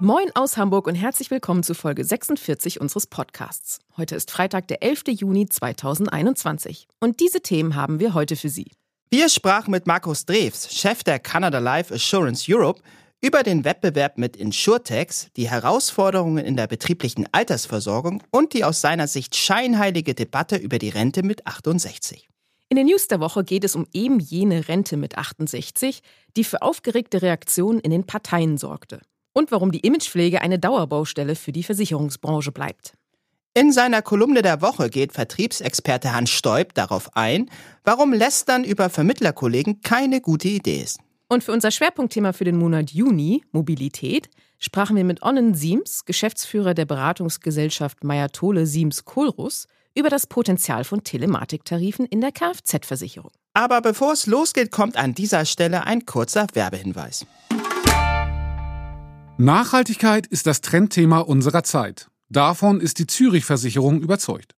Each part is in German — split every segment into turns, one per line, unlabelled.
Moin aus Hamburg und herzlich willkommen zu Folge 46 unseres Podcasts. Heute ist Freitag, der 11. Juni 2021. Und diese Themen haben wir heute für Sie.
Wir sprachen mit Markus Drews, Chef der Canada Life Assurance Europe, über den Wettbewerb mit Insurtex, die Herausforderungen in der betrieblichen Altersversorgung und die aus seiner Sicht scheinheilige Debatte über die Rente mit 68.
In den News der Woche geht es um eben jene Rente mit 68, die für aufgeregte Reaktionen in den Parteien sorgte und warum die Imagepflege eine Dauerbaustelle für die Versicherungsbranche bleibt.
In seiner Kolumne der Woche geht Vertriebsexperte Hans Stoib darauf ein, warum Lästern über Vermittlerkollegen keine gute Idee ist.
Und für unser Schwerpunktthema für den Monat Juni, Mobilität, sprachen wir mit Onnen Siems, Geschäftsführer der Beratungsgesellschaft Meyer-Tole Siems Kohlruss, über das Potenzial von Telematiktarifen in der Kfz-Versicherung.
Aber bevor es losgeht, kommt an dieser Stelle ein kurzer Werbehinweis.
Nachhaltigkeit ist das Trendthema unserer Zeit. Davon ist die Zürich-Versicherung überzeugt.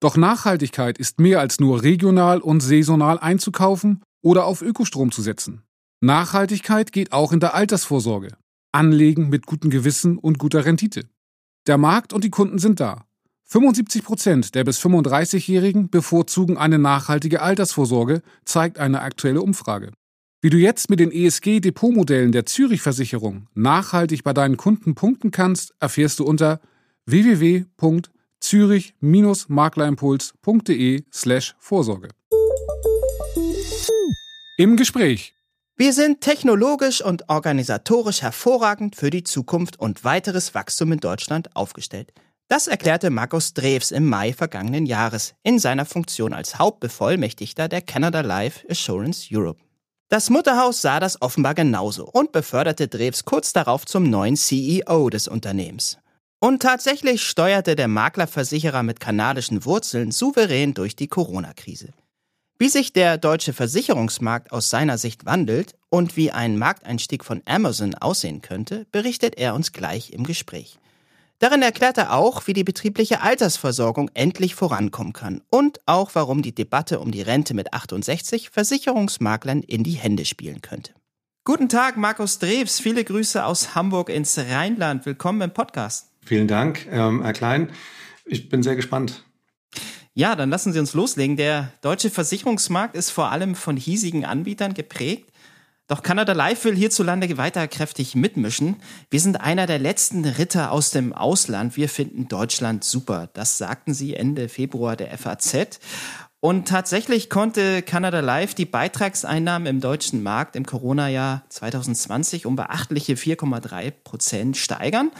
Doch Nachhaltigkeit ist mehr als nur regional und saisonal einzukaufen oder auf Ökostrom zu setzen. Nachhaltigkeit geht auch in der Altersvorsorge. Anlegen mit gutem Gewissen und guter Rendite. Der Markt und die Kunden sind da. 75 Prozent der bis 35-Jährigen bevorzugen eine nachhaltige Altersvorsorge, zeigt eine aktuelle Umfrage. Wie du jetzt mit den ESG-Depotmodellen der Zürich-Versicherung nachhaltig bei deinen Kunden punkten kannst, erfährst du unter www.zürich-maklerimpuls.de slash Vorsorge. Im Gespräch.
Wir sind technologisch und organisatorisch hervorragend für die Zukunft und weiteres Wachstum in Deutschland aufgestellt. Das erklärte Markus Drews im Mai vergangenen Jahres in seiner Funktion als Hauptbevollmächtigter der Canada Life Assurance Europe. Das Mutterhaus sah das offenbar genauso und beförderte Drews kurz darauf zum neuen CEO des Unternehmens. Und tatsächlich steuerte der Maklerversicherer mit kanadischen Wurzeln souverän durch die Corona-Krise. Wie sich der deutsche Versicherungsmarkt aus seiner Sicht wandelt und wie ein Markteinstieg von Amazon aussehen könnte, berichtet er uns gleich im Gespräch. Darin erklärt er auch, wie die betriebliche Altersversorgung endlich vorankommen kann und auch, warum die Debatte um die Rente mit 68 Versicherungsmaklern in die Hände spielen könnte. Guten Tag, Markus Drews. Viele Grüße aus Hamburg ins Rheinland. Willkommen im Podcast.
Vielen Dank, ähm, Herr Klein. Ich bin sehr gespannt.
Ja, dann lassen Sie uns loslegen. Der deutsche Versicherungsmarkt ist vor allem von hiesigen Anbietern geprägt. Doch Canada Life will hierzulande weiter kräftig mitmischen. Wir sind einer der letzten Ritter aus dem Ausland. Wir finden Deutschland super. Das sagten sie Ende Februar der FAZ. Und tatsächlich konnte Canada Life die Beitragseinnahmen im deutschen Markt im Corona-Jahr 2020 um beachtliche 4,3 Prozent steigern.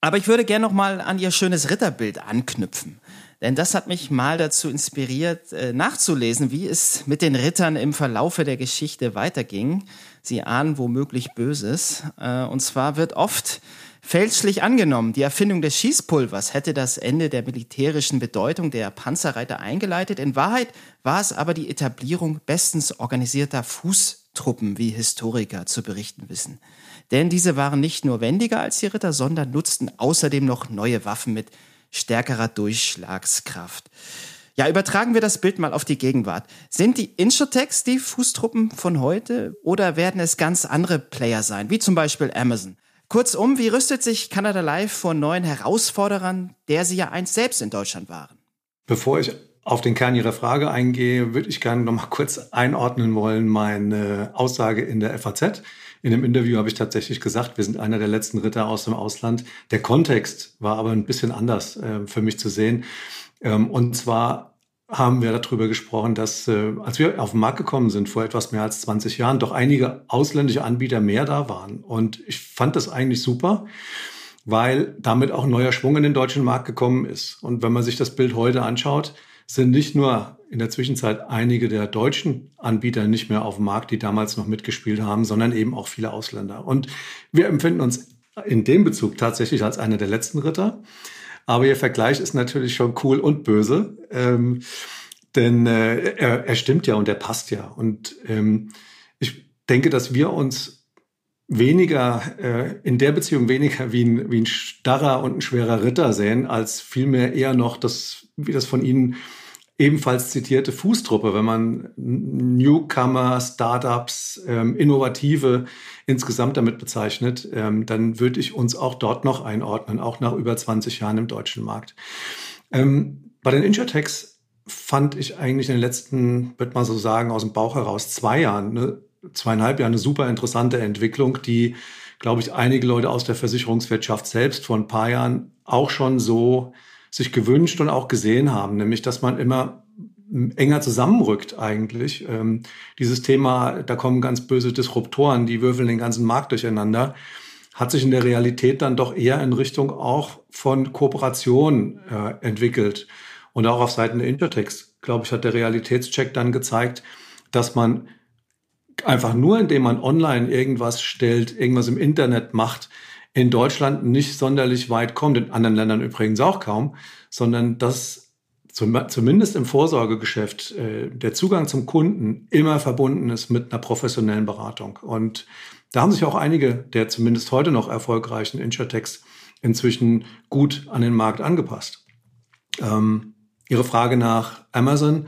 Aber ich würde gerne noch mal an Ihr schönes Ritterbild anknüpfen. Denn das hat mich mal dazu inspiriert, äh, nachzulesen, wie es mit den Rittern im Verlaufe der Geschichte weiterging. Sie ahnen womöglich Böses. Äh, und zwar wird oft fälschlich angenommen, die Erfindung des Schießpulvers hätte das Ende der militärischen Bedeutung der Panzerreiter eingeleitet. In Wahrheit war es aber die Etablierung bestens organisierter Fußtruppen, wie Historiker zu berichten wissen. Denn diese waren nicht nur wendiger als die Ritter, sondern nutzten außerdem noch neue Waffen mit stärkerer Durchschlagskraft. Ja, übertragen wir das Bild mal auf die Gegenwart. Sind die Insurtechs die Fußtruppen von heute oder werden es ganz andere Player sein, wie zum Beispiel Amazon? Kurzum, wie rüstet sich Canada Live vor neuen Herausforderern, der sie ja einst selbst in Deutschland waren?
Bevor ich auf den Kern Ihrer Frage eingehe, würde ich gerne noch mal kurz einordnen wollen meine Aussage in der FAZ. In dem Interview habe ich tatsächlich gesagt, wir sind einer der letzten Ritter aus dem Ausland. Der Kontext war aber ein bisschen anders äh, für mich zu sehen. Ähm, und zwar haben wir darüber gesprochen, dass äh, als wir auf den Markt gekommen sind vor etwas mehr als 20 Jahren, doch einige ausländische Anbieter mehr da waren. Und ich fand das eigentlich super, weil damit auch neuer Schwung in den deutschen Markt gekommen ist. Und wenn man sich das Bild heute anschaut, sind nicht nur in der Zwischenzeit einige der deutschen Anbieter nicht mehr auf dem Markt, die damals noch mitgespielt haben, sondern eben auch viele Ausländer. Und wir empfinden uns in dem Bezug tatsächlich als einer der letzten Ritter. Aber Ihr Vergleich ist natürlich schon cool und böse. Ähm, Denn äh, er, er stimmt ja und er passt ja. Und ähm, ich denke, dass wir uns weniger, äh, in der Beziehung weniger wie ein, wie ein starrer und ein schwerer Ritter sehen, als vielmehr eher noch das, wie das von Ihnen ebenfalls zitierte Fußtruppe, wenn man Newcomer, Startups, ähm, Innovative insgesamt damit bezeichnet, ähm, dann würde ich uns auch dort noch einordnen, auch nach über 20 Jahren im deutschen Markt. Ähm, bei den Insurtechs fand ich eigentlich in den letzten, würde man so sagen, aus dem Bauch heraus zwei Jahren, ne, zweieinhalb Jahren eine super interessante Entwicklung, die, glaube ich, einige Leute aus der Versicherungswirtschaft selbst vor ein paar Jahren auch schon so sich gewünscht und auch gesehen haben, nämlich dass man immer enger zusammenrückt eigentlich. Ähm, dieses Thema, da kommen ganz böse Disruptoren, die würfeln den ganzen Markt durcheinander, hat sich in der Realität dann doch eher in Richtung auch von Kooperation äh, entwickelt. Und auch auf Seiten der Intertext, glaube ich, hat der Realitätscheck dann gezeigt, dass man einfach nur, indem man online irgendwas stellt, irgendwas im Internet macht, in Deutschland nicht sonderlich weit kommt, in anderen Ländern übrigens auch kaum, sondern dass zum, zumindest im Vorsorgegeschäft äh, der Zugang zum Kunden immer verbunden ist mit einer professionellen Beratung. Und da haben sich auch einige der zumindest heute noch erfolgreichen Insurtechs inzwischen gut an den Markt angepasst. Ähm, Ihre Frage nach Amazon,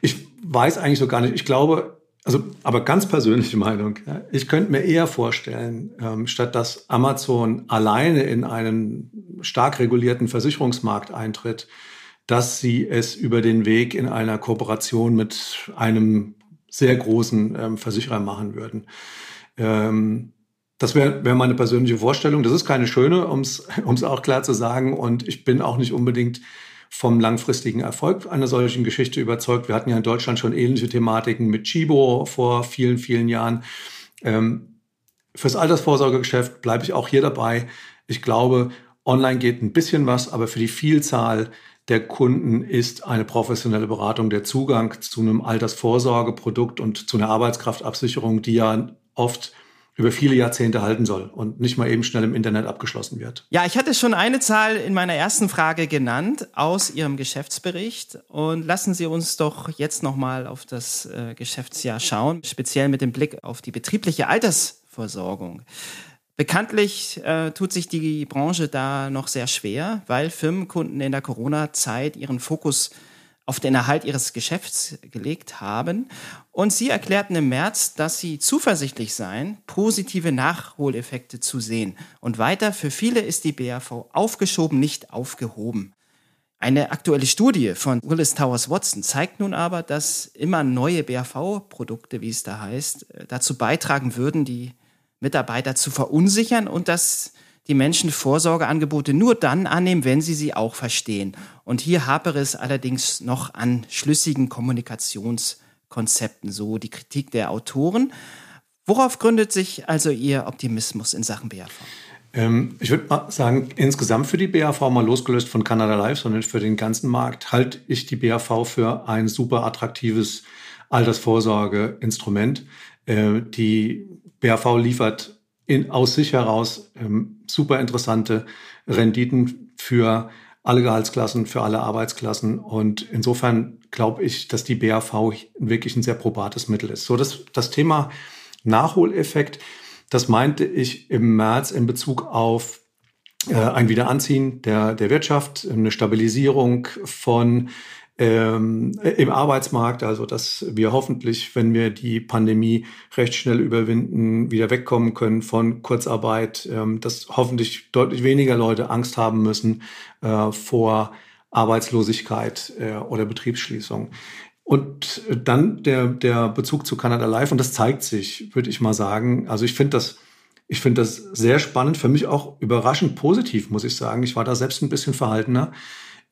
ich weiß eigentlich so gar nicht. Ich glaube, also, aber ganz persönliche Meinung. Ja. Ich könnte mir eher vorstellen, ähm, statt dass Amazon alleine in einen stark regulierten Versicherungsmarkt eintritt, dass sie es über den Weg in einer Kooperation mit einem sehr großen ähm, Versicherer machen würden. Ähm, das wäre wär meine persönliche Vorstellung. Das ist keine schöne, um es auch klar zu sagen. Und ich bin auch nicht unbedingt vom langfristigen Erfolg einer solchen Geschichte überzeugt. Wir hatten ja in Deutschland schon ähnliche Thematiken mit Chibo vor vielen, vielen Jahren. Ähm, fürs Altersvorsorgegeschäft bleibe ich auch hier dabei. Ich glaube, online geht ein bisschen was, aber für die Vielzahl der Kunden ist eine professionelle Beratung der Zugang zu einem Altersvorsorgeprodukt und zu einer Arbeitskraftabsicherung, die ja oft über viele Jahrzehnte halten soll und nicht mal eben schnell im Internet abgeschlossen wird.
Ja, ich hatte schon eine Zahl in meiner ersten Frage genannt aus Ihrem Geschäftsbericht und lassen Sie uns doch jetzt nochmal auf das äh, Geschäftsjahr schauen, speziell mit dem Blick auf die betriebliche Altersversorgung. Bekanntlich äh, tut sich die Branche da noch sehr schwer, weil Firmenkunden in der Corona-Zeit ihren Fokus auf den Erhalt ihres Geschäfts gelegt haben. Und sie erklärten im März, dass sie zuversichtlich seien, positive Nachholeffekte zu sehen. Und weiter, für viele ist die BAV aufgeschoben, nicht aufgehoben. Eine aktuelle Studie von Willis Towers Watson zeigt nun aber, dass immer neue BAV-Produkte, wie es da heißt, dazu beitragen würden, die Mitarbeiter zu verunsichern und dass die Menschen Vorsorgeangebote nur dann annehmen, wenn sie sie auch verstehen. Und hier hapere es allerdings noch an schlüssigen Kommunikationskonzepten, so die Kritik der Autoren. Worauf gründet sich also Ihr Optimismus in Sachen BAV?
Ähm, ich würde mal sagen, insgesamt für die BAV, mal losgelöst von Canada Life, sondern für den ganzen Markt, halte ich die BAV für ein super attraktives Altersvorsorgeinstrument. Äh, die BAV liefert in, aus sich heraus ähm, super interessante Renditen für alle Gehaltsklassen, für alle Arbeitsklassen. Und insofern glaube ich, dass die BAV wirklich ein sehr probates Mittel ist. So, das, das Thema Nachholeffekt, das meinte ich im März in Bezug auf äh, ein Wiederanziehen der, der Wirtschaft, eine Stabilisierung von ähm, im Arbeitsmarkt, also dass wir hoffentlich, wenn wir die Pandemie recht schnell überwinden, wieder wegkommen können von Kurzarbeit, ähm, dass hoffentlich deutlich weniger Leute Angst haben müssen äh, vor Arbeitslosigkeit äh, oder Betriebsschließung. Und dann der, der Bezug zu Canada Live, und das zeigt sich, würde ich mal sagen. Also ich finde das, ich finde das sehr spannend, für mich auch überraschend positiv, muss ich sagen. Ich war da selbst ein bisschen verhaltener äh,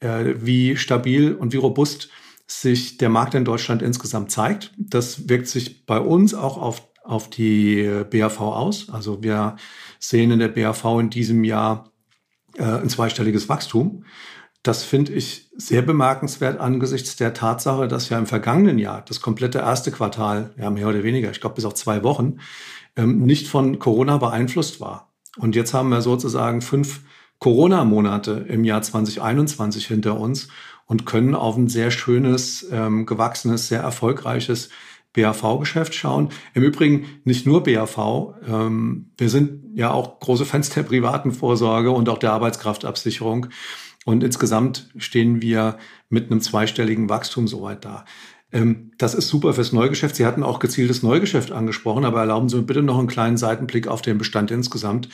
wie stabil und wie robust sich der Markt in Deutschland insgesamt zeigt. Das wirkt sich bei uns auch auf, auf die BAV aus. Also wir sehen in der BAV in diesem Jahr äh, ein zweistelliges Wachstum. Das finde ich sehr bemerkenswert angesichts der Tatsache, dass ja im vergangenen Jahr das komplette erste Quartal, ja mehr oder weniger, ich glaube bis auf zwei Wochen, ähm, nicht von Corona beeinflusst war. Und jetzt haben wir sozusagen fünf Corona-Monate im Jahr 2021 hinter uns. und können auf ein sehr schönes, ähm, gewachsenes, sehr erfolgreiches BAV-Geschäft schauen. Im Übrigen nicht nur BAV. Ähm, wir sind ja auch große Fans der privaten Vorsorge und auch der Arbeitskraftabsicherung. Und insgesamt stehen wir mit einem zweistelligen Wachstum soweit da. Ähm, das ist super fürs Neugeschäft. Sie hatten auch gezieltes Neugeschäft angesprochen, aber erlauben Sie mir bitte noch einen kleinen Seitenblick auf den Bestand insgesamt.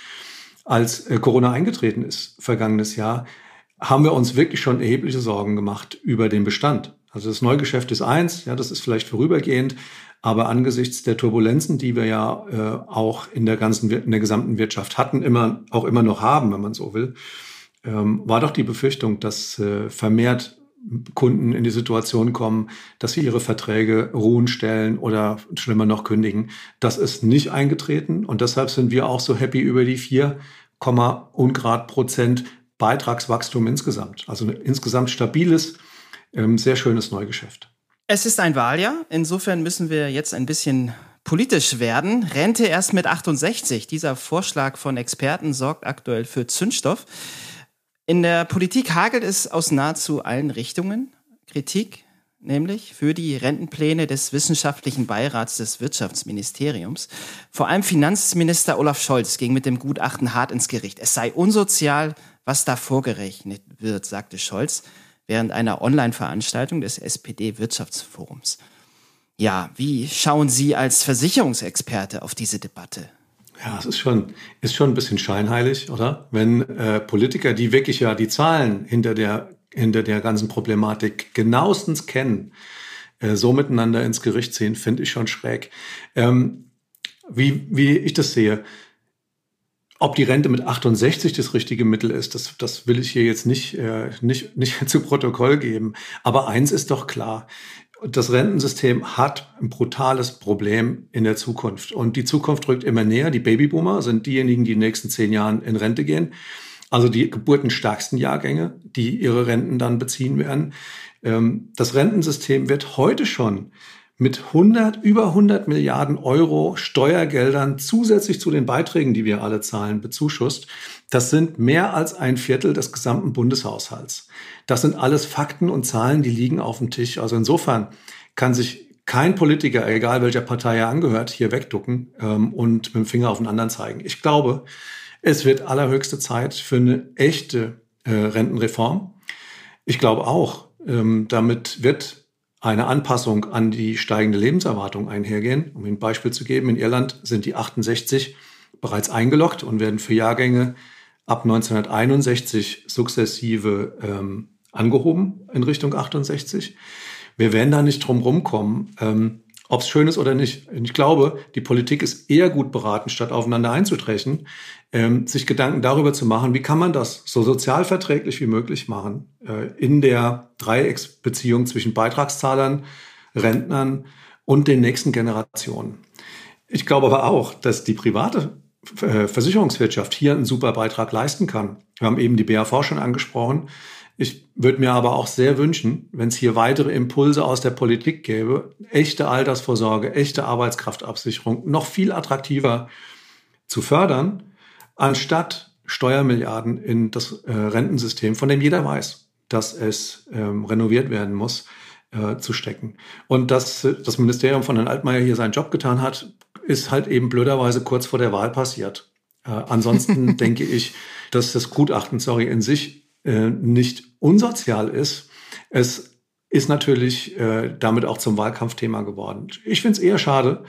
Als äh, Corona eingetreten ist, vergangenes Jahr, haben wir uns wirklich schon erhebliche Sorgen gemacht über den Bestand. Also das Neugeschäft ist eins, ja, das ist vielleicht vorübergehend, aber angesichts der Turbulenzen, die wir ja äh, auch in der ganzen, in der gesamten Wirtschaft hatten, immer, auch immer noch haben, wenn man so will, ähm, war doch die Befürchtung, dass äh, vermehrt Kunden in die Situation kommen, dass sie ihre Verträge ruhen stellen oder schlimmer noch kündigen. Das ist nicht eingetreten und deshalb sind wir auch so happy über die 4, Ungrad Prozent Beitragswachstum insgesamt. Also ein insgesamt stabiles, ähm, sehr schönes Neugeschäft.
Es ist ein Wahljahr. Insofern müssen wir jetzt ein bisschen politisch werden. Rente erst mit 68. Dieser Vorschlag von Experten sorgt aktuell für Zündstoff. In der Politik hagelt es aus nahezu allen Richtungen. Kritik, nämlich für die Rentenpläne des wissenschaftlichen Beirats des Wirtschaftsministeriums. Vor allem Finanzminister Olaf Scholz ging mit dem Gutachten hart ins Gericht. Es sei unsozial, was da vorgerechnet wird, sagte Scholz während einer Online-Veranstaltung des SPD-Wirtschaftsforums. Ja, wie schauen Sie als Versicherungsexperte auf diese Debatte?
Ja, es ist schon, ist schon ein bisschen scheinheilig, oder? Wenn äh, Politiker, die wirklich ja die Zahlen hinter der, hinter der ganzen Problematik genauestens kennen, äh, so miteinander ins Gericht ziehen, finde ich schon schräg. Ähm, wie, wie ich das sehe, ob die Rente mit 68 das richtige Mittel ist, das, das will ich hier jetzt nicht, äh, nicht, nicht zu Protokoll geben. Aber eins ist doch klar das Rentensystem hat ein brutales Problem in der Zukunft. Und die Zukunft rückt immer näher. Die Babyboomer sind diejenigen, die in den nächsten zehn Jahren in Rente gehen. Also die geburtenstärksten Jahrgänge, die ihre Renten dann beziehen werden. Ähm, das Rentensystem wird heute schon mit 100, über 100 Milliarden Euro Steuergeldern zusätzlich zu den Beiträgen, die wir alle zahlen, bezuschusst. Das sind mehr als ein Viertel des gesamten Bundeshaushalts. Das sind alles Fakten und Zahlen, die liegen auf dem Tisch. Also insofern kann sich kein Politiker, egal welcher Partei er angehört, hier wegducken ähm, und mit dem Finger auf den anderen zeigen. Ich glaube, es wird allerhöchste Zeit für eine echte äh, Rentenreform. Ich glaube auch, ähm, damit wird eine Anpassung an die steigende Lebenserwartung einhergehen. Um ein Beispiel zu geben, in Irland sind die 68 bereits eingeloggt und werden für Jahrgänge ab 1961 sukzessive ähm, angehoben in Richtung 68. Wir werden da nicht drum rumkommen, ähm, ob es schön ist oder nicht. Ich glaube, die Politik ist eher gut beraten, statt aufeinander einzutrechen, ähm, sich Gedanken darüber zu machen, wie kann man das so sozialverträglich wie möglich machen äh, in der Dreiecksbeziehung zwischen Beitragszahlern, Rentnern und den nächsten Generationen. Ich glaube aber auch, dass die private äh, Versicherungswirtschaft hier einen super Beitrag leisten kann. Wir haben eben die BAV schon angesprochen. Ich würde mir aber auch sehr wünschen, wenn es hier weitere Impulse aus der Politik gäbe, echte Altersvorsorge, echte Arbeitskraftabsicherung noch viel attraktiver zu fördern, anstatt Steuermilliarden in das äh, Rentensystem, von dem jeder weiß, dass es ähm, renoviert werden muss, äh, zu stecken. Und dass das Ministerium von Herrn Altmaier hier seinen Job getan hat, ist halt eben blöderweise kurz vor der Wahl passiert. Äh, ansonsten denke ich, dass das Gutachten, sorry, in sich äh, nicht unsozial ist. Es ist natürlich äh, damit auch zum Wahlkampfthema geworden. Ich finde es eher schade,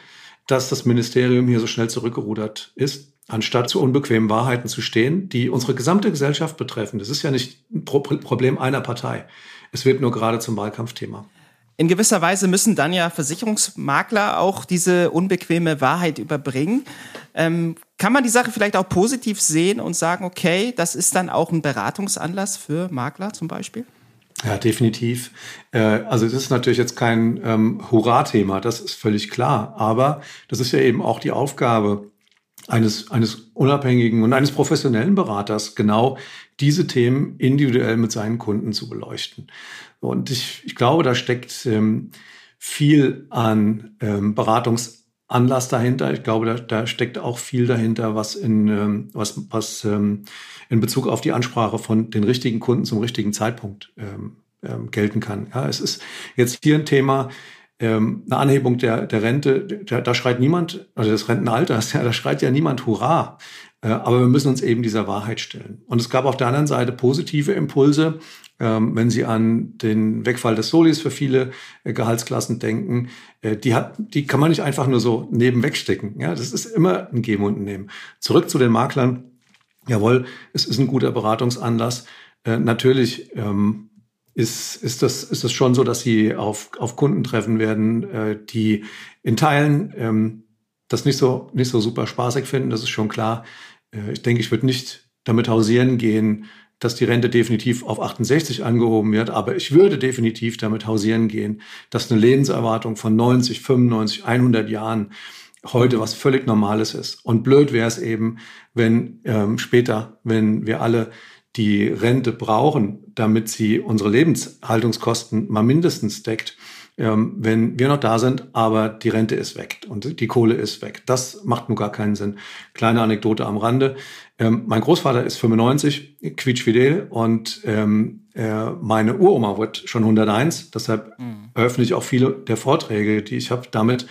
dass das Ministerium hier so schnell zurückgerudert ist, anstatt zu unbequemen Wahrheiten zu stehen, die unsere gesamte Gesellschaft betreffen. Das ist ja nicht ein Pro Problem einer Partei. Es wird nur gerade zum Wahlkampfthema.
In gewisser Weise müssen dann ja Versicherungsmakler auch diese unbequeme Wahrheit überbringen. Ähm, kann man die Sache vielleicht auch positiv sehen und sagen, okay, das ist dann auch ein Beratungsanlass für Makler zum Beispiel?
Ja, definitiv. Äh, also das ist natürlich jetzt kein ähm, Hurra-Thema, das ist völlig klar. Aber das ist ja eben auch die Aufgabe eines, eines unabhängigen und eines professionellen Beraters, genau diese Themen individuell mit seinen Kunden zu beleuchten. Und ich, ich glaube, da steckt ähm, viel an ähm, Beratungsanlass dahinter. Ich glaube, da, da steckt auch viel dahinter, was in, ähm, was, was ähm, in Bezug auf die Ansprache von den richtigen Kunden zum richtigen Zeitpunkt ähm, ähm, gelten kann. Ja, es ist jetzt hier ein Thema, ähm, eine Anhebung der, der Rente, da, da schreit niemand, also des Rentenalters, ja, da schreit ja niemand Hurra. Äh, aber wir müssen uns eben dieser Wahrheit stellen. Und es gab auf der anderen Seite positive Impulse, ähm, wenn Sie an den Wegfall des Solis für viele äh, Gehaltsklassen denken. Äh, die, hat, die kann man nicht einfach nur so nebenweg stecken. Ja, das ist immer ein Geben und Nehmen. Zurück zu den Maklern. Jawohl, es ist ein guter Beratungsanlass. Natürlich ähm, ist, ist, das, ist das schon so, dass sie auf, auf Kunden treffen werden, die in Teilen ähm, das nicht so, nicht so super spaßig finden, das ist schon klar. Äh, ich denke, ich würde nicht damit hausieren gehen, dass die Rente definitiv auf 68 angehoben wird, aber ich würde definitiv damit hausieren gehen, dass eine Lebenserwartung von 90, 95, 100 Jahren heute was völlig Normales ist. Und blöd wäre es eben, wenn ähm, später, wenn wir alle die Rente brauchen, damit sie unsere Lebenshaltungskosten mal mindestens deckt, ähm, wenn wir noch da sind, aber die Rente ist weg und die Kohle ist weg. Das macht nur gar keinen Sinn. Kleine Anekdote am Rande. Ähm, mein Großvater ist 95, quietschfidel und ähm, äh, meine Uroma wird schon 101. Deshalb mhm. eröffne ich auch viele der Vorträge, die ich habe, damit,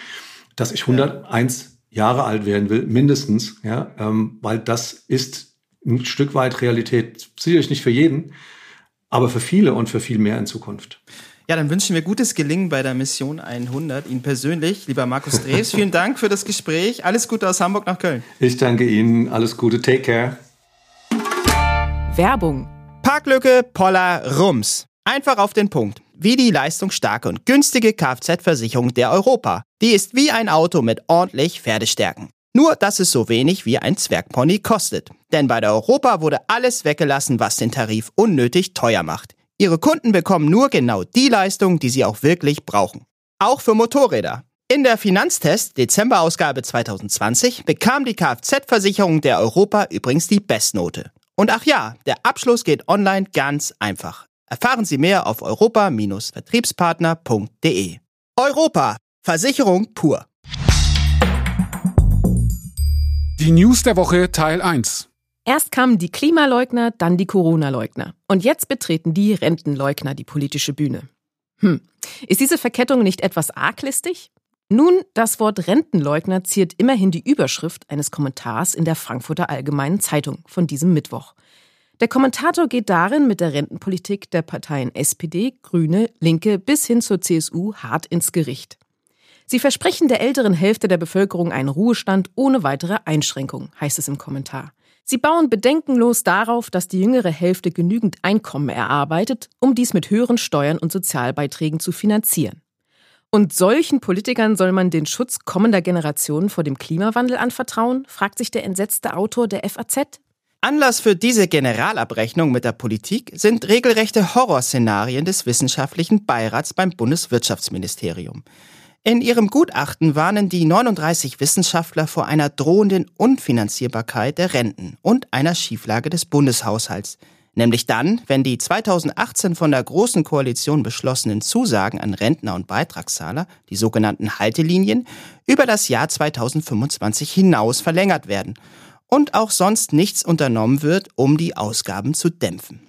dass ich 101 ja. Jahre alt werden will, mindestens, ja, ähm, weil das ist ein Stück weit Realität. Sicherlich nicht für jeden, aber für viele und für viel mehr in Zukunft.
Ja, dann wünschen wir gutes Gelingen bei der Mission 100. Ihnen persönlich, lieber Markus Dreves, vielen Dank für das Gespräch. Alles Gute aus Hamburg nach Köln.
Ich danke Ihnen. Alles Gute. Take care.
Werbung.
Parklücke Poller Rums. Einfach auf den Punkt. Wie die leistungsstarke und günstige Kfz-Versicherung der Europa. Die ist wie ein Auto mit ordentlich Pferdestärken. Nur, dass es so wenig wie ein Zwergpony kostet. Denn bei der Europa wurde alles weggelassen, was den Tarif unnötig teuer macht. Ihre Kunden bekommen nur genau die Leistung, die sie auch wirklich brauchen. Auch für Motorräder. In der Finanztest Dezember-Ausgabe 2020 bekam die Kfz-Versicherung der Europa übrigens die Bestnote. Und ach ja, der Abschluss geht online ganz einfach. Erfahren Sie mehr auf europa-vertriebspartner.de. Europa. Versicherung pur.
Die News der Woche Teil 1.
Erst kamen die Klimaleugner, dann die Corona-Leugner. Und jetzt betreten die Rentenleugner die politische Bühne. Hm. Ist diese Verkettung nicht etwas arglistig? Nun, das Wort Rentenleugner ziert immerhin die Überschrift eines Kommentars in der Frankfurter Allgemeinen Zeitung von diesem Mittwoch. Der Kommentator geht darin mit der Rentenpolitik der Parteien SPD, Grüne, Linke bis hin zur CSU hart ins Gericht. Sie versprechen der älteren Hälfte der Bevölkerung einen Ruhestand ohne weitere Einschränkung, heißt es im Kommentar. Sie bauen bedenkenlos darauf, dass die jüngere Hälfte genügend Einkommen erarbeitet, um dies mit höheren Steuern und Sozialbeiträgen zu finanzieren. Und solchen Politikern soll man den Schutz kommender Generationen vor dem Klimawandel anvertrauen, fragt sich der entsetzte Autor der FAZ.
Anlass für diese Generalabrechnung mit der Politik sind regelrechte Horrorszenarien des wissenschaftlichen Beirats beim Bundeswirtschaftsministerium. In ihrem Gutachten warnen die 39 Wissenschaftler vor einer drohenden Unfinanzierbarkeit der Renten und einer Schieflage des Bundeshaushalts. Nämlich dann, wenn die 2018 von der Großen Koalition beschlossenen Zusagen an Rentner und Beitragszahler, die sogenannten Haltelinien, über das Jahr 2025 hinaus verlängert werden und auch sonst nichts unternommen wird, um die Ausgaben zu dämpfen.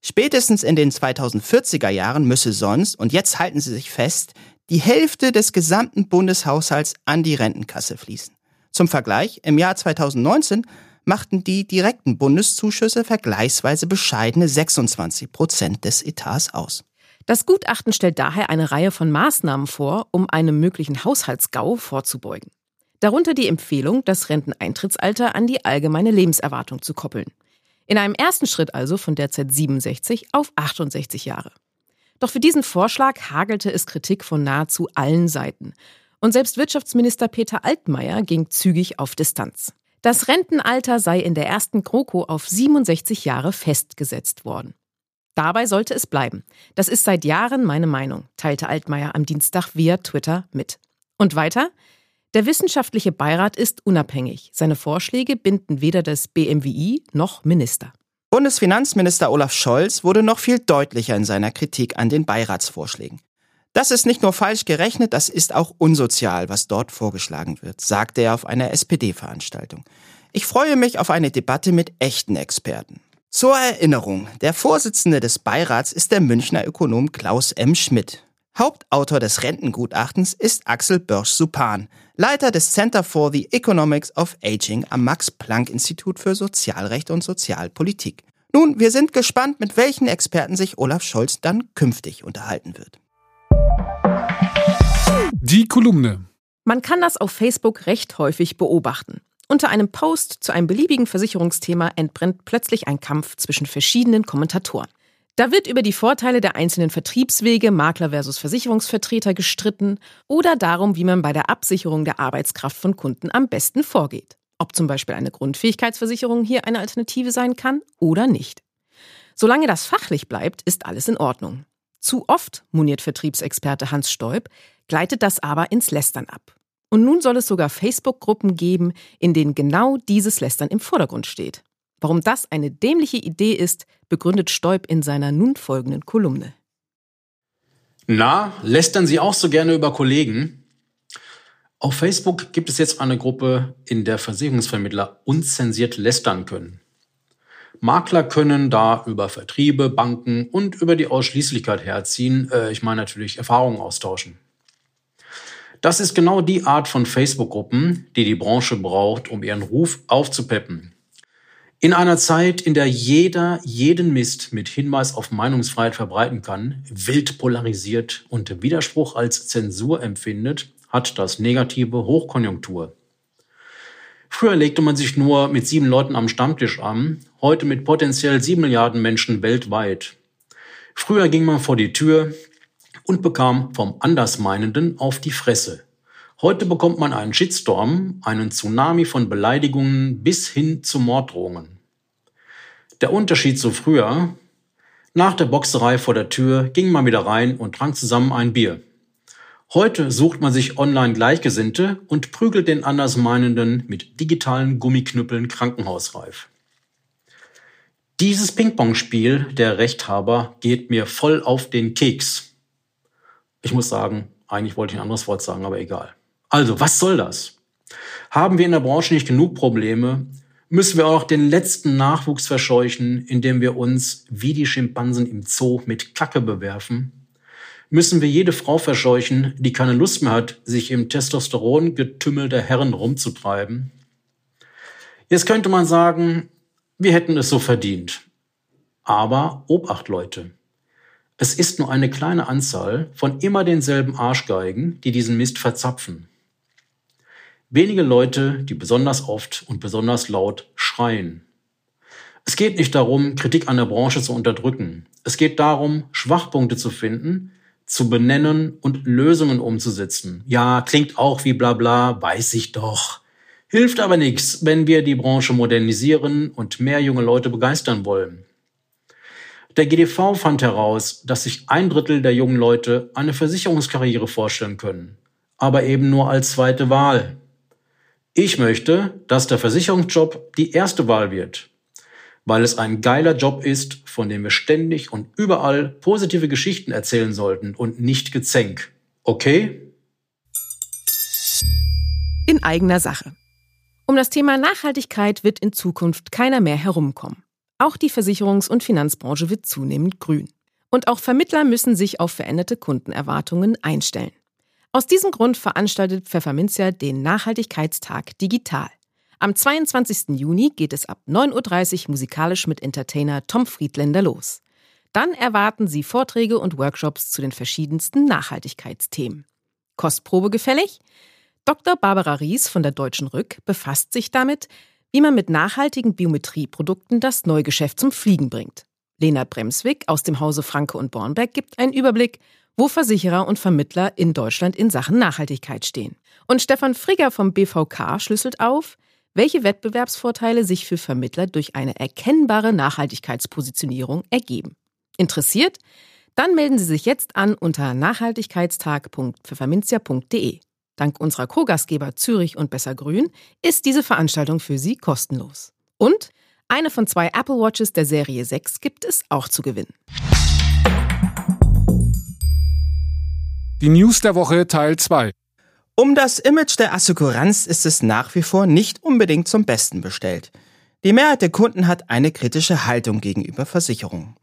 Spätestens in den 2040er Jahren müsse sonst, und jetzt halten Sie sich fest, die Hälfte des gesamten Bundeshaushalts an die Rentenkasse fließen. Zum Vergleich, im Jahr 2019 machten die direkten Bundeszuschüsse vergleichsweise bescheidene 26 Prozent des Etats aus.
Das Gutachten stellt daher eine Reihe von Maßnahmen vor, um einem möglichen Haushaltsgau vorzubeugen. Darunter die Empfehlung, das Renteneintrittsalter an die allgemeine Lebenserwartung zu koppeln. In einem ersten Schritt also von derzeit 67 auf 68 Jahre. Doch für diesen Vorschlag hagelte es Kritik von nahezu allen Seiten. Und selbst Wirtschaftsminister Peter Altmaier ging zügig auf Distanz. Das Rentenalter sei in der ersten GroKo auf 67 Jahre festgesetzt worden. Dabei sollte es bleiben. Das ist seit Jahren meine Meinung, teilte Altmaier am Dienstag via Twitter mit. Und weiter? Der wissenschaftliche Beirat ist unabhängig. Seine Vorschläge binden weder das BMWI noch Minister.
Bundesfinanzminister Olaf Scholz wurde noch viel deutlicher in seiner Kritik an den Beiratsvorschlägen. Das ist nicht nur falsch gerechnet, das ist auch unsozial, was dort vorgeschlagen wird, sagte er auf einer SPD-Veranstaltung. Ich freue mich auf eine Debatte mit echten Experten. Zur Erinnerung, der Vorsitzende des Beirats ist der Münchner Ökonom Klaus M. Schmidt. Hauptautor des Rentengutachtens ist Axel Börsch-Supan, Leiter des Center for the Economics of Aging am Max-Planck-Institut für Sozialrecht und Sozialpolitik. Nun, wir sind gespannt, mit welchen Experten sich Olaf Scholz dann künftig unterhalten wird.
Die Kolumne.
Man kann das auf Facebook recht häufig beobachten. Unter einem Post zu einem beliebigen Versicherungsthema entbrennt plötzlich ein Kampf zwischen verschiedenen Kommentatoren. Da wird über die Vorteile der einzelnen Vertriebswege, Makler versus Versicherungsvertreter gestritten oder darum, wie man bei der Absicherung der Arbeitskraft von Kunden am besten vorgeht. Ob zum Beispiel eine Grundfähigkeitsversicherung hier eine Alternative sein kann oder nicht. Solange das fachlich bleibt, ist alles in Ordnung. Zu oft, moniert Vertriebsexperte Hans Stoib, gleitet das aber ins Lästern ab. Und nun soll es sogar Facebook-Gruppen geben, in denen genau dieses Lästern im Vordergrund steht. Warum das eine dämliche Idee ist, begründet Stoib in seiner nun folgenden Kolumne.
Na, lästern Sie auch so gerne über Kollegen? Auf Facebook gibt es jetzt eine Gruppe, in der Versicherungsvermittler unzensiert lästern können. Makler können da über Vertriebe, Banken und über die Ausschließlichkeit herziehen, äh, ich meine natürlich Erfahrungen austauschen. Das ist genau die Art von Facebook-Gruppen, die die Branche braucht, um ihren Ruf aufzupeppen. In einer Zeit, in der jeder jeden Mist mit Hinweis auf Meinungsfreiheit verbreiten kann, wild polarisiert und Widerspruch als Zensur empfindet, hat das negative Hochkonjunktur. Früher legte man sich nur mit sieben Leuten am Stammtisch an, heute mit potenziell sieben Milliarden Menschen weltweit. Früher ging man vor die Tür und bekam vom Andersmeinenden auf die Fresse. Heute bekommt man einen Shitstorm, einen Tsunami von Beleidigungen bis hin zu Morddrohungen. Der Unterschied zu früher, nach der Boxerei vor der Tür ging man wieder rein und trank zusammen ein Bier. Heute sucht man sich online Gleichgesinnte und prügelt den Andersmeinenden mit digitalen Gummiknüppeln krankenhausreif. Dieses Ping-Pong-Spiel der Rechthaber geht mir voll auf den Keks. Ich muss sagen, eigentlich wollte ich ein anderes Wort sagen, aber egal. Also, was soll das? Haben wir in der Branche nicht genug Probleme? Müssen wir auch den letzten Nachwuchs verscheuchen, indem wir uns wie die Schimpansen im Zoo mit Kacke bewerfen? Müssen wir jede Frau verscheuchen, die keine Lust mehr hat, sich im Testosteron-Getümmel der Herren rumzutreiben? Jetzt könnte man sagen, wir hätten es so verdient. Aber Obacht, Leute. Es ist nur eine kleine Anzahl von immer denselben Arschgeigen, die diesen Mist verzapfen. Wenige Leute, die besonders oft und besonders laut schreien. Es geht nicht darum, Kritik an der Branche zu unterdrücken. Es geht darum, Schwachpunkte zu finden, zu benennen und Lösungen umzusetzen. Ja, klingt auch wie bla bla, weiß ich doch. Hilft aber nichts, wenn wir die Branche modernisieren und mehr junge Leute begeistern wollen. Der GDV fand heraus, dass sich ein Drittel der jungen Leute eine Versicherungskarriere vorstellen können, aber eben nur als zweite Wahl. Ich möchte, dass der Versicherungsjob die erste Wahl wird, weil es ein geiler Job ist, von dem wir ständig und überall positive Geschichten erzählen sollten und nicht Gezänk. Okay?
In eigener Sache. Um das Thema Nachhaltigkeit wird in Zukunft keiner mehr herumkommen. Auch die Versicherungs- und Finanzbranche wird zunehmend grün. Und auch Vermittler müssen sich auf veränderte Kundenerwartungen einstellen. Aus diesem Grund veranstaltet Pfefferminzia den Nachhaltigkeitstag digital. Am 22. Juni geht es ab 9.30 Uhr musikalisch mit Entertainer Tom Friedländer los. Dann erwarten Sie Vorträge und Workshops zu den verschiedensten Nachhaltigkeitsthemen. Kostprobe gefällig? Dr. Barbara Ries von der Deutschen Rück befasst sich damit, wie man mit nachhaltigen Biometrieprodukten das Neugeschäft zum Fliegen bringt. Lena Bremswick aus dem Hause Franke und Bornberg gibt einen Überblick, wo Versicherer und Vermittler in Deutschland in Sachen Nachhaltigkeit stehen. Und Stefan Frigger vom BVK schlüsselt auf, welche Wettbewerbsvorteile sich für Vermittler durch eine erkennbare Nachhaltigkeitspositionierung ergeben. Interessiert? Dann melden Sie sich jetzt an unter nachhaltigkeitstag.pfefferminzia.de. Dank unserer Co-Gastgeber Zürich und Besser Grün ist diese Veranstaltung für Sie kostenlos. Und eine von zwei Apple Watches der Serie 6 gibt es auch zu gewinnen.
Die News der Woche Teil 2.
Um das Image der Assekuranz ist es nach wie vor nicht unbedingt zum Besten bestellt. Die Mehrheit der Kunden hat eine kritische Haltung gegenüber Versicherungen.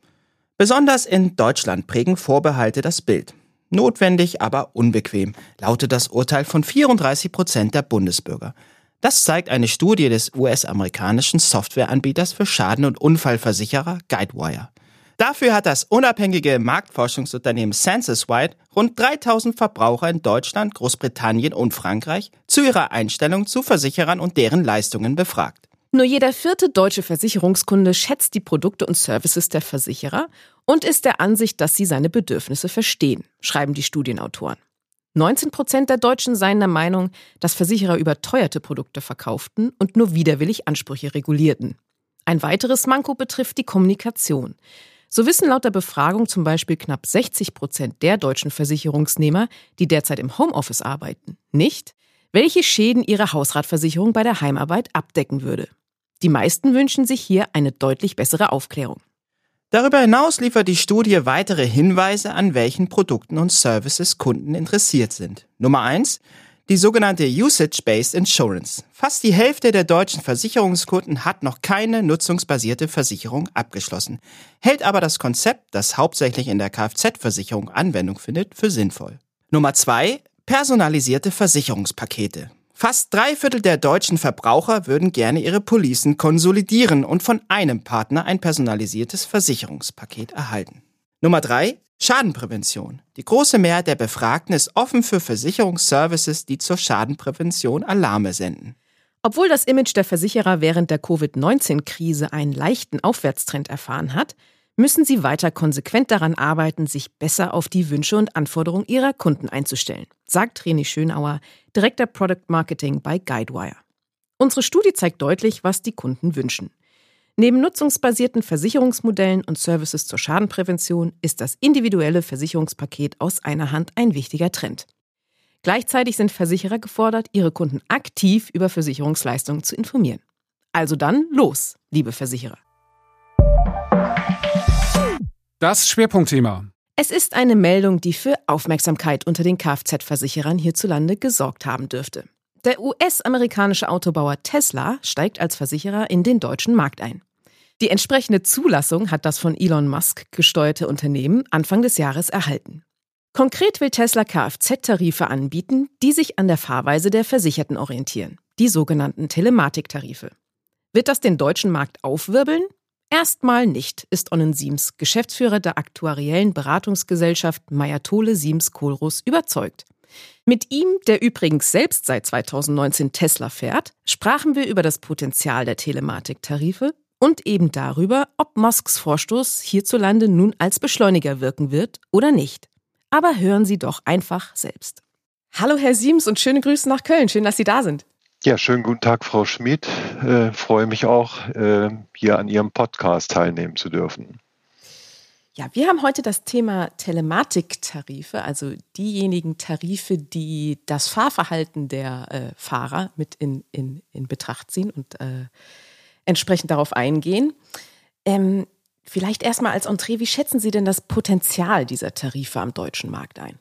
Besonders in Deutschland prägen Vorbehalte das Bild. Notwendig, aber unbequem, lautet das Urteil von 34 Prozent der Bundesbürger. Das zeigt eine Studie des US-amerikanischen Softwareanbieters für Schaden- und Unfallversicherer Guidewire. Dafür hat das unabhängige Marktforschungsunternehmen SensusWide rund 3000 Verbraucher in Deutschland, Großbritannien und Frankreich zu ihrer Einstellung zu Versicherern und deren Leistungen befragt.
Nur jeder vierte deutsche Versicherungskunde schätzt die Produkte und Services der Versicherer und ist der Ansicht, dass sie seine Bedürfnisse verstehen, schreiben die Studienautoren. 19 Prozent der Deutschen seien der Meinung, dass Versicherer überteuerte Produkte verkauften und nur widerwillig Ansprüche regulierten. Ein weiteres Manko betrifft die Kommunikation. So wissen laut der Befragung zum Beispiel knapp 60 Prozent der deutschen Versicherungsnehmer, die derzeit im Homeoffice arbeiten, nicht, welche Schäden ihre Hausratversicherung bei der Heimarbeit abdecken würde. Die meisten wünschen sich hier eine deutlich bessere Aufklärung.
Darüber hinaus liefert die Studie weitere Hinweise, an welchen Produkten und Services Kunden interessiert sind. Nummer eins: Die sogenannte Usage-Based Insurance. Fast die Hälfte der deutschen Versicherungskunden hat noch keine nutzungsbasierte Versicherung abgeschlossen, hält aber das Konzept, das hauptsächlich in der Kfz-Versicherung Anwendung findet, für sinnvoll. Nummer zwei: Personalisierte Versicherungspakete. Fast drei Viertel der deutschen Verbraucher würden gerne ihre Policen konsolidieren und von einem Partner ein personalisiertes Versicherungspaket erhalten. Nummer drei: Schadenprävention. Die große Mehrheit der Befragten ist offen für Versicherungsservices, die zur Schadenprävention Alarme senden.
Obwohl das Image der Versicherer während der Covid-19-Krise einen leichten Aufwärtstrend erfahren hat, müssen sie weiter konsequent daran arbeiten, sich besser auf die Wünsche und Anforderungen ihrer Kunden einzustellen, sagt René Schönauer, Direktor Product Marketing bei Guidewire. Unsere Studie zeigt deutlich, was die Kunden wünschen. Neben nutzungsbasierten Versicherungsmodellen und Services zur Schadenprävention ist das individuelle Versicherungspaket aus einer Hand ein wichtiger Trend. Gleichzeitig sind Versicherer gefordert, ihre Kunden aktiv über Versicherungsleistungen zu informieren. Also dann los, liebe Versicherer.
Das Schwerpunktthema.
Es ist eine Meldung, die für Aufmerksamkeit unter den Kfz-Versicherern hierzulande gesorgt haben dürfte. Der US-amerikanische Autobauer Tesla steigt als Versicherer in den deutschen Markt ein. Die entsprechende Zulassung hat das von Elon Musk gesteuerte Unternehmen Anfang des Jahres erhalten. Konkret will Tesla Kfz-Tarife anbieten, die sich an der Fahrweise der Versicherten orientieren, die sogenannten Telematiktarife. Wird das den deutschen Markt aufwirbeln? Erstmal nicht, ist Onnen Siems, Geschäftsführer der aktuariellen Beratungsgesellschaft Mayatole Siems Kohlruss, überzeugt. Mit ihm, der übrigens selbst seit 2019 Tesla fährt, sprachen wir über das Potenzial der Telematiktarife und eben darüber, ob Musks Vorstoß hierzulande nun als Beschleuniger wirken wird oder nicht. Aber hören Sie doch einfach selbst. Hallo Herr Siems und schöne Grüße nach Köln. Schön, dass Sie da sind.
Ja, schönen guten Tag, Frau Schmidt. Äh, freue mich auch, äh, hier an Ihrem Podcast teilnehmen zu dürfen.
Ja, wir haben heute das Thema Telematiktarife, also diejenigen Tarife, die das Fahrverhalten der äh, Fahrer mit in, in, in Betracht ziehen und äh, entsprechend darauf eingehen. Ähm, vielleicht erstmal als Entree, wie schätzen Sie denn das Potenzial dieser Tarife am deutschen Markt ein?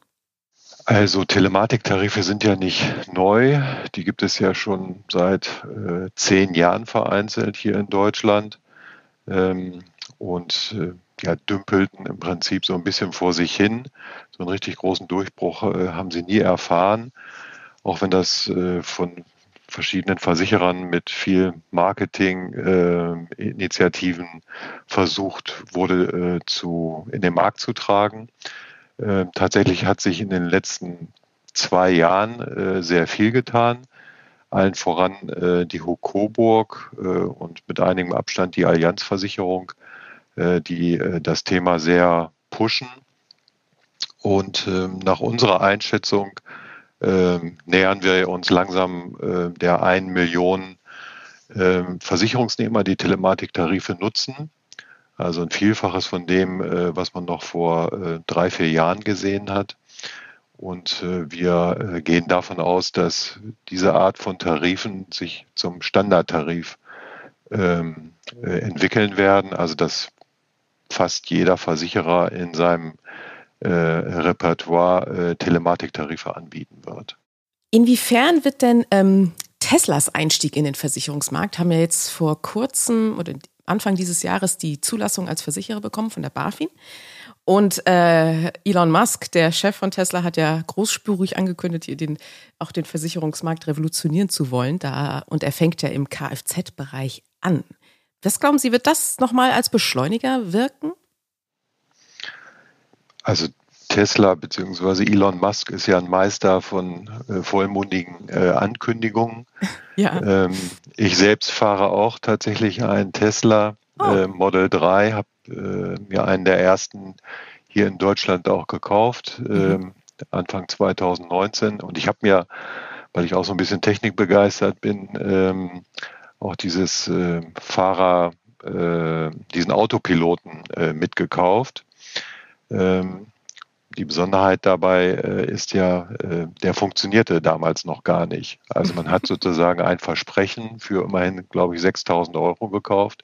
Also Telematiktarife sind ja nicht neu. Die gibt es ja schon seit äh, zehn Jahren vereinzelt hier in Deutschland ähm, und äh, ja, dümpelten im Prinzip so ein bisschen vor sich hin. So einen richtig großen Durchbruch äh, haben sie nie erfahren, auch wenn das äh, von verschiedenen Versicherern mit viel Marketing-Initiativen äh, versucht wurde äh, zu, in den Markt zu tragen. Äh, tatsächlich hat sich in den letzten zwei Jahren äh, sehr viel getan. Allen voran äh, die Hokoburg äh, und mit einigem Abstand die Allianzversicherung, die das Thema sehr pushen. Und ähm, nach unserer Einschätzung nähern wir uns langsam der 1 Million ähm, Versicherungsnehmer, die Telematiktarife nutzen. Also ein Vielfaches von dem, äh, was man noch vor äh, drei, vier Jahren gesehen hat. Und äh, wir gehen davon aus, dass diese Art von Tarifen sich zum Standardtarif ähm, entwickeln werden. Also dass fast jeder Versicherer in seinem Repertoire Telematiktarife anbieten wird.
Inwiefern wird denn ähm, Teslas Einstieg in den Versicherungsmarkt haben ja jetzt vor kurzem oder Anfang dieses Jahres die Zulassung als Versicherer bekommen von der BaFin. Und äh, Elon Musk, der Chef von Tesla, hat ja großspurig angekündigt, hier den, auch den Versicherungsmarkt revolutionieren zu wollen. Da, und er fängt ja im Kfz-Bereich an. Was glauben Sie, wird das nochmal als Beschleuniger wirken?
Also Tesla bzw. Elon Musk ist ja ein Meister von äh, vollmundigen äh, Ankündigungen. Ja. Ähm, ich selbst fahre auch tatsächlich einen Tesla oh. äh, Model 3, habe äh, mir einen der ersten hier in Deutschland auch gekauft, mhm. Ähm, Anfang 2019. Und ich habe mir, weil ich auch so ein bisschen technikbegeistert bin, ähm, auch dieses äh, Fahrer, äh, diesen Autopiloten mitgekauft. Ähm, die Besonderheit dabei äh, ist ja, äh, der funktionierte damals noch gar nicht. Also man hat sozusagen ein Versprechen für immerhin, glaube ich, 6000 Euro gekauft,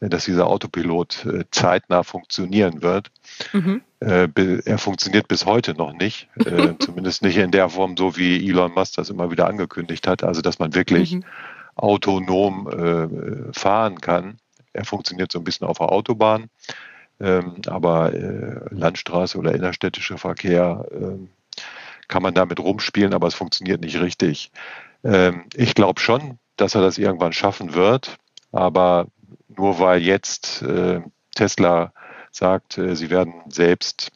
äh, dass dieser Autopilot äh, zeitnah funktionieren wird. Mhm. Äh, er funktioniert bis heute noch nicht, äh, zumindest nicht in der Form, so wie Elon Musk das immer wieder angekündigt hat, also dass man wirklich mhm. autonom fahren kann. Er funktioniert so ein bisschen auf der Autobahn. Ähm, aber äh, Landstraße oder innerstädtischer Verkehr ähm, kann man damit rumspielen, aber es funktioniert nicht richtig. Ähm, ich glaube schon, dass er das irgendwann schaffen wird, aber nur weil jetzt äh, Tesla sagt, äh, sie werden selbst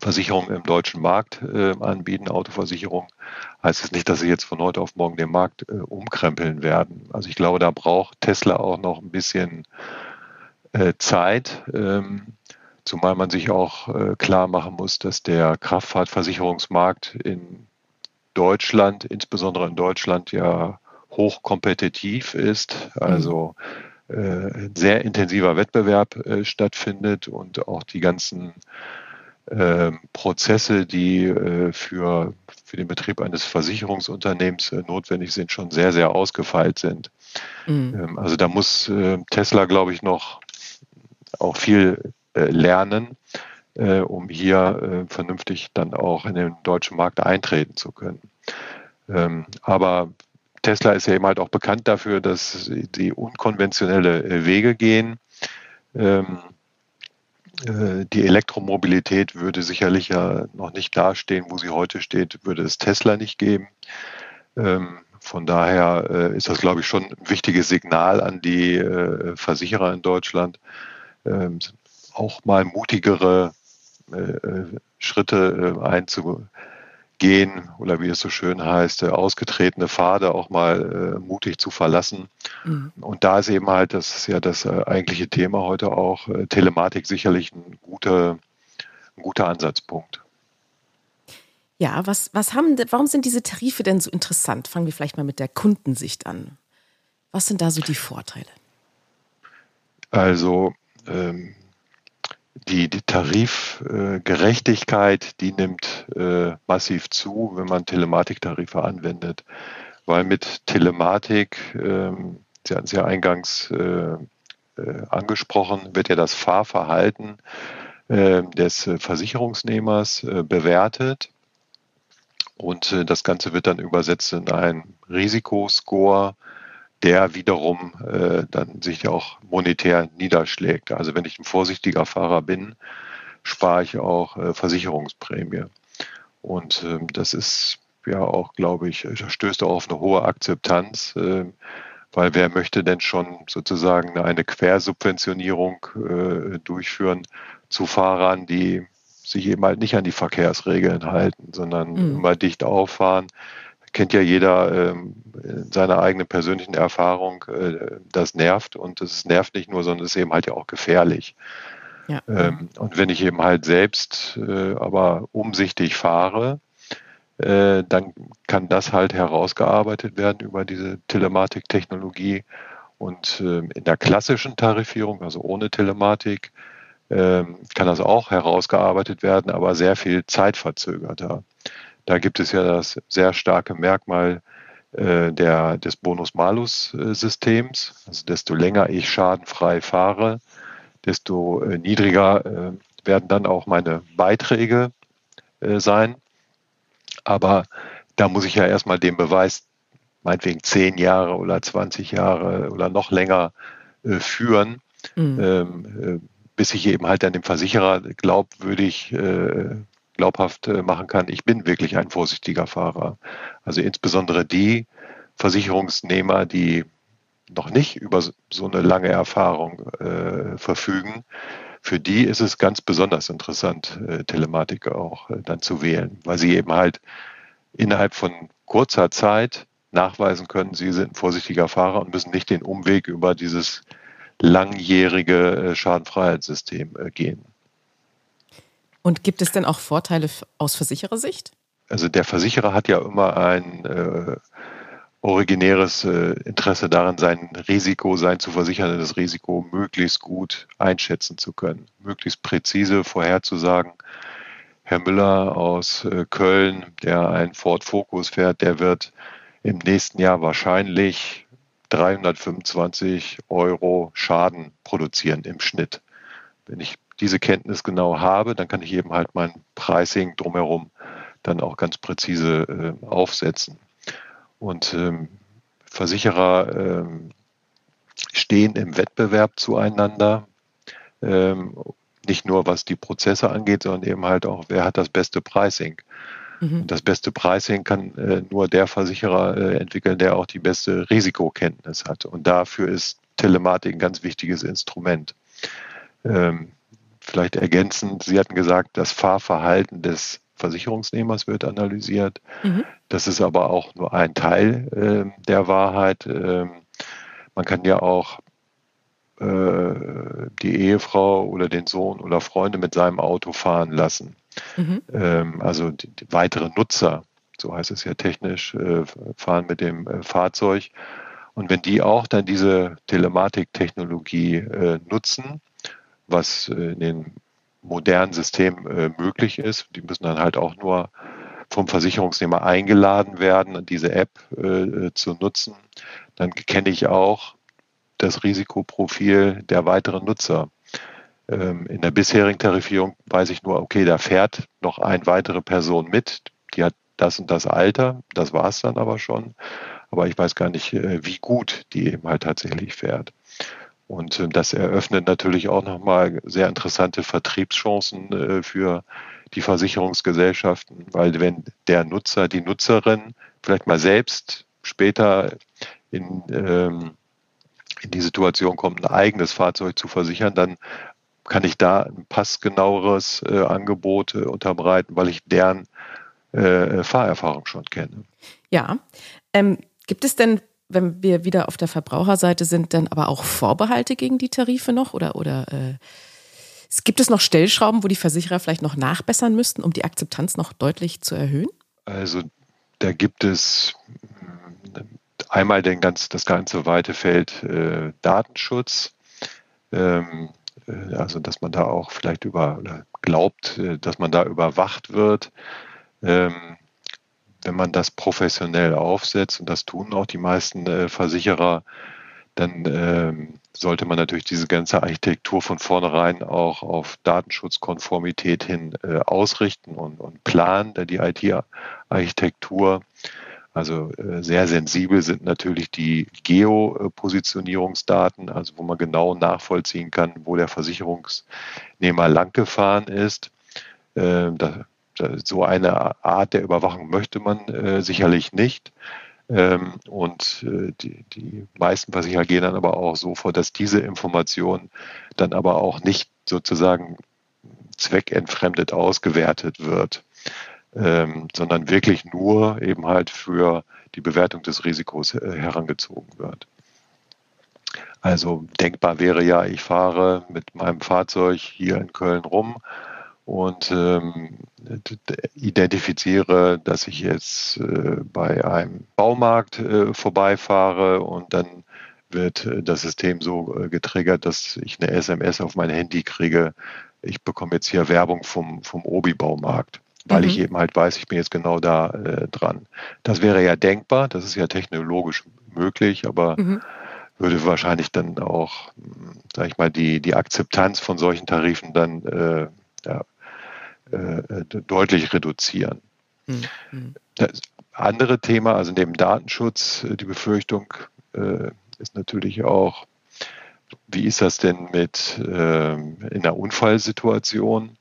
Versicherungen im deutschen Markt äh, anbieten, Autoversicherung, heißt es nicht, dass sie jetzt von heute auf morgen den Markt äh, umkrempeln werden. Also ich glaube, da braucht Tesla auch noch ein bisschen äh, Zeit, ähm, zumal man sich auch äh, klar machen muss, dass der Kraftfahrtversicherungsmarkt in Deutschland, insbesondere in Deutschland, ja hochkompetitiv ist. Also äh, sehr intensiver Wettbewerb äh, stattfindet und auch die ganzen äh, Prozesse, die äh, für, für den Betrieb eines Versicherungsunternehmens äh, notwendig sind, schon sehr, sehr ausgefeilt sind. Mhm. Ähm, also da muss äh, Tesla, glaube ich, noch auch viel äh, lernen, äh, um hier äh, vernünftig dann auch in den deutschen Markt eintreten zu können. Ähm, aber Tesla ist ja eben halt auch bekannt dafür, dass sie unkonventionelle Wege gehen. Ähm, die Elektromobilität würde sicherlich ja noch nicht dastehen, wo sie heute steht, würde es Tesla nicht geben. Ähm, von daher ist das, glaube ich, schon ein wichtiges Signal an die Versicherer in Deutschland, auch mal mutigere äh, äh, Schritte äh, einzugehen oder wie es so schön heißt, ausgetretene Pfade auch mal mutig zu verlassen. Mhm. Und da ist eben halt, das ist ja das eigentliche Thema heute auch, Telematik sicherlich ein guter, ein guter Ansatzpunkt.
Ja, was, was haben, warum sind diese Tarife denn so interessant? Fangen wir vielleicht mal mit der Kundensicht an. Was sind da so die Vorteile?
Also ähm, die, die Tarifgerechtigkeit, äh, die nimmt äh, massiv zu, wenn man Telematiktarife anwendet, weil mit Telematik, ähm, Sie hatten es ja eingangs äh, angesprochen, wird ja das Fahrverhalten des Versicherungsnehmers bewertet. Und das Ganze wird dann übersetzt in einen Risikoscore, der wiederum äh, dann sich auch monetär niederschlägt. Also wenn ich ein vorsichtiger Fahrer bin, spare ich auch äh, Versicherungsprämie. Und äh, das ist ja auch, glaube ich, stößt auch auf eine hohe Akzeptanz, äh, weil wer möchte denn schon sozusagen eine Quersubventionierung äh, durchführen zu Fahrern, die sich eben halt nicht an die Verkehrsregeln halten, sondern mhm. immer dicht auffahren, kennt ja jeder ähm, in seiner eigenen persönlichen Erfahrung, äh, das nervt und es nervt nicht nur, sondern es ist eben halt ja auch gefährlich. Ja. Ähm, und wenn ich eben halt selbst äh, aber umsichtig fahre, äh, dann kann das halt herausgearbeitet werden über diese Telematiktechnologie. Und äh, in der klassischen Tarifierung, also ohne Telematik, ähm, kann das auch herausgearbeitet werden, aber sehr viel zeitverzögerter. Da gibt es ja das sehr starke Merkmal äh, der, des Bonus-Malus-Systems. Also desto länger ich schadenfrei fahre, desto äh, niedriger äh, werden dann auch meine Beiträge äh, sein. Aber da muss ich ja erstmal den Beweis meinetwegen zehn Jahre oder 20 Jahre oder noch länger äh, führen, mhm. ähm, äh, bis ich eben halt an dem Versicherer glaubwürdig, äh, glaubhaft äh, machen kann, ich bin wirklich ein vorsichtiger Fahrer. Also insbesondere die Versicherungsnehmer, die noch nicht über so eine lange Erfahrung äh, verfügen, für die ist es ganz besonders interessant, äh, Telematik auch äh, dann zu wählen, weil sie eben halt innerhalb von kurzer Zeit nachweisen können, sie sind ein vorsichtiger Fahrer und müssen nicht den Umweg über dieses langjährige äh, Schadenfreiheitssystem äh, gehen.
Und gibt es denn auch Vorteile aus Versicherersicht?
Also der Versicherer hat ja immer ein äh, originäres äh, Interesse daran, sein Risiko, sein zu versicherndes Risiko möglichst gut einschätzen zu können, möglichst präzise vorherzusagen. Herr Müller aus äh, Köln, der ein Ford Focus fährt, der wird im nächsten Jahr wahrscheinlich 325 Euro Schaden produzieren im Schnitt. Wenn ich diese Kenntnis genau habe, dann kann ich eben halt mein Pricing drumherum dann auch ganz präzise äh, aufsetzen. Und ähm, Versicherer ähm, stehen im Wettbewerb zueinander, ähm, nicht nur was die Prozesse angeht, sondern eben halt auch, wer hat das beste Pricing. Mhm. Das beste Pricing kann äh, nur der Versicherer äh, entwickeln, der auch die beste Risikokenntnis hat. Und dafür ist Telematik ein ganz wichtiges Instrument. Ähm, vielleicht ergänzend, Sie hatten gesagt, das Fahrverhalten des Versicherungsnehmers wird analysiert. Mhm. Das ist aber auch nur ein Teil äh, der Wahrheit. Ähm, man kann ja auch äh, die Ehefrau oder den Sohn oder Freunde mit seinem Auto fahren lassen. Mhm. Ähm, also die, die, weitere Nutzer, so heißt es ja technisch, äh, fahren mit dem äh, Fahrzeug. Und wenn die auch dann diese Telematiktechnologie äh, nutzen, was äh, in den modernen Systemen äh, möglich ist, die müssen dann halt auch nur vom Versicherungsnehmer eingeladen werden, diese App äh, zu nutzen, dann kenne ich auch das Risikoprofil der weiteren Nutzer. Ähm, in der bisherigen Tarifierung weiß ich nur, okay, da fährt noch eine weitere Person mit, die hat das und das Alter, das war es dann aber schon. Aber ich weiß gar nicht, wie gut die eben halt tatsächlich fährt. Und äh, das eröffnet natürlich auch nochmal sehr interessante Vertriebschancen äh, für die Versicherungsgesellschaften, weil wenn der Nutzer, die Nutzerin vielleicht mal selbst später in, ähm, in die Situation kommt, ein eigenes Fahrzeug zu versichern, dann kann ich da ein passgenaueres äh, Angebot unterbreiten, weil ich deren Fahrerfahrung schon kenne.
Ja. Ähm, gibt es denn, wenn wir wieder auf der Verbraucherseite sind, dann aber auch Vorbehalte gegen die Tarife noch? Oder, oder äh, gibt es noch Stellschrauben, wo die Versicherer vielleicht noch nachbessern müssten, um die Akzeptanz noch deutlich zu erhöhen?
Also da gibt es hm, einmal den ganz, das ganze weite Feld äh, Datenschutz. Ähm, äh, also dass man da auch vielleicht über oder glaubt, äh, dass man da überwacht wird. Ähm, wenn man das professionell aufsetzt, und das tun auch die meisten äh, Versicherer, dann ähm, sollte man natürlich diese ganze Architektur von vornherein auch auf Datenschutzkonformität hin ausrichten und, und planen, da die IT-Architektur also äh, sehr sensibel sind natürlich die Geopositionierungsdaten, also wo man genau nachvollziehen kann, wo der Versicherungsnehmer langgefahren ist. Ähm, so eine Art der Überwachung möchte man äh, sicherlich nicht. Ähm, und äh, die, die meisten Versicherer gehen dann aber auch so vor, dass diese Information dann aber auch nicht sozusagen zweckentfremdet ausgewertet wird ähm, sondern wirklich nur eben halt für die Bewertung des Risikos äh, herangezogen wird. Also denkbar wäre ja, ich fahre mit meinem Fahrzeug hier in Köln rum und ähm, identifiziere, dass ich jetzt äh, bei einem Baumarkt äh, vorbeifahre und dann wird äh, das System so äh, getriggert, dass ich eine SMS auf mein Handy kriege. Ich bekomme jetzt hier Werbung vom, vom Obi-Baumarkt weil mhm. ich eben halt weiß, ich bin jetzt genau da äh, dran. Das wäre ja denkbar, das ist ja technologisch möglich, aber mhm. würde wahrscheinlich dann auch, sag ich mal, die, die Akzeptanz von solchen Tarifen dann äh, ja, äh, deutlich reduzieren. Mhm. Das, andere Thema, also neben Datenschutz, äh, die Befürchtung äh, ist natürlich auch, wie ist das denn mit ähm, in einer Unfallsituation?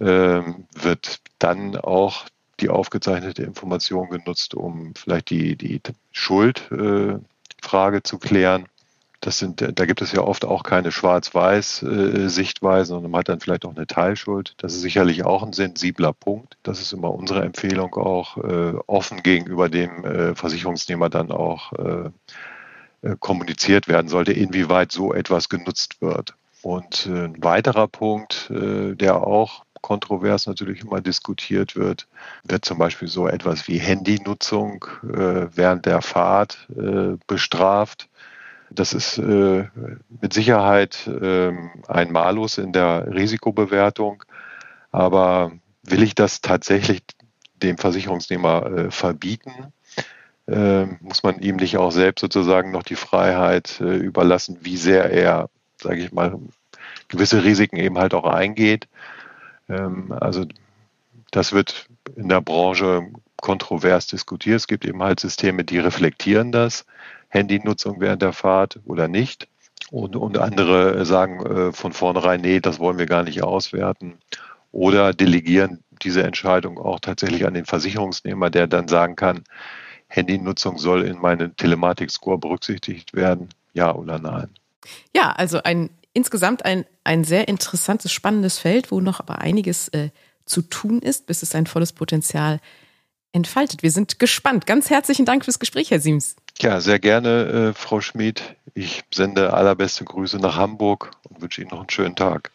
Ähm, wird dann auch die aufgezeichnete Information genutzt, um vielleicht die, die Schuldfrage äh, zu klären? Das sind, da gibt es ja oft auch keine Schwarz-Weiß-Sichtweise, sondern man hat dann vielleicht auch eine Teilschuld. Das ist sicherlich auch ein sensibler Punkt. Das ist immer unsere Empfehlung auch, äh, offen gegenüber dem äh, Versicherungsnehmer dann auch äh, äh kommuniziert werden sollte, inwieweit so etwas genutzt wird. Und äh, ein weiterer Punkt, äh, der auch kontrovers natürlich immer diskutiert wird, wird zum Beispiel so etwas wie Handynutzung während der Fahrt bestraft. Das ist äh, mit Sicherheit äh, ein Malus in der Risikobewertung. Aber will ich das tatsächlich dem Versicherungsnehmer äh, verbieten? Ähm, muss man ihm nicht auch selbst sozusagen noch die Freiheit äh, überlassen, wie sehr er, sage ich mal, gewisse Risiken eben halt auch eingeht. Ähm, also das wird in der Branche kontrovers diskutiert. Es gibt eben halt Systeme, die reflektieren das. Handynutzung während der Fahrt oder nicht. Und, und andere sagen äh, von vornherein, nee, das wollen wir gar nicht auswerten. Oder delegieren diese Entscheidung auch tatsächlich an den Versicherungsnehmer, der dann sagen kann, Handynutzung soll in meinen Telematik-Score berücksichtigt werden, ja oder nein.
Ja, also ein insgesamt ein, ein sehr interessantes, spannendes Feld, wo noch aber einiges äh, zu tun ist, bis es sein volles Potenzial entfaltet. Wir sind gespannt. Ganz herzlichen Dank fürs Gespräch, Herr Siems.
Ja, sehr gerne, äh, Frau Schmid. Ich sende allerbeste Grüße nach Hamburg und wünsche Ihnen noch einen schönen Tag.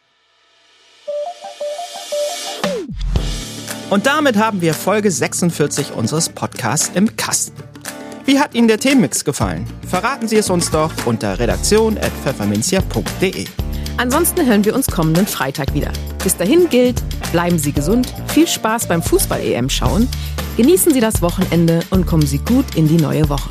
Und damit haben wir Folge 46 unseres Podcasts im Kasten. Wie hat Ihnen der Themenmix gefallen? Verraten Sie es uns doch unter redaktion.pfefferminzia.de.
Ansonsten hören wir uns kommenden Freitag wieder. Bis dahin gilt, bleiben Sie gesund, viel Spaß beim Fußball-EM schauen, genießen Sie das Wochenende und kommen Sie gut in die neue Woche.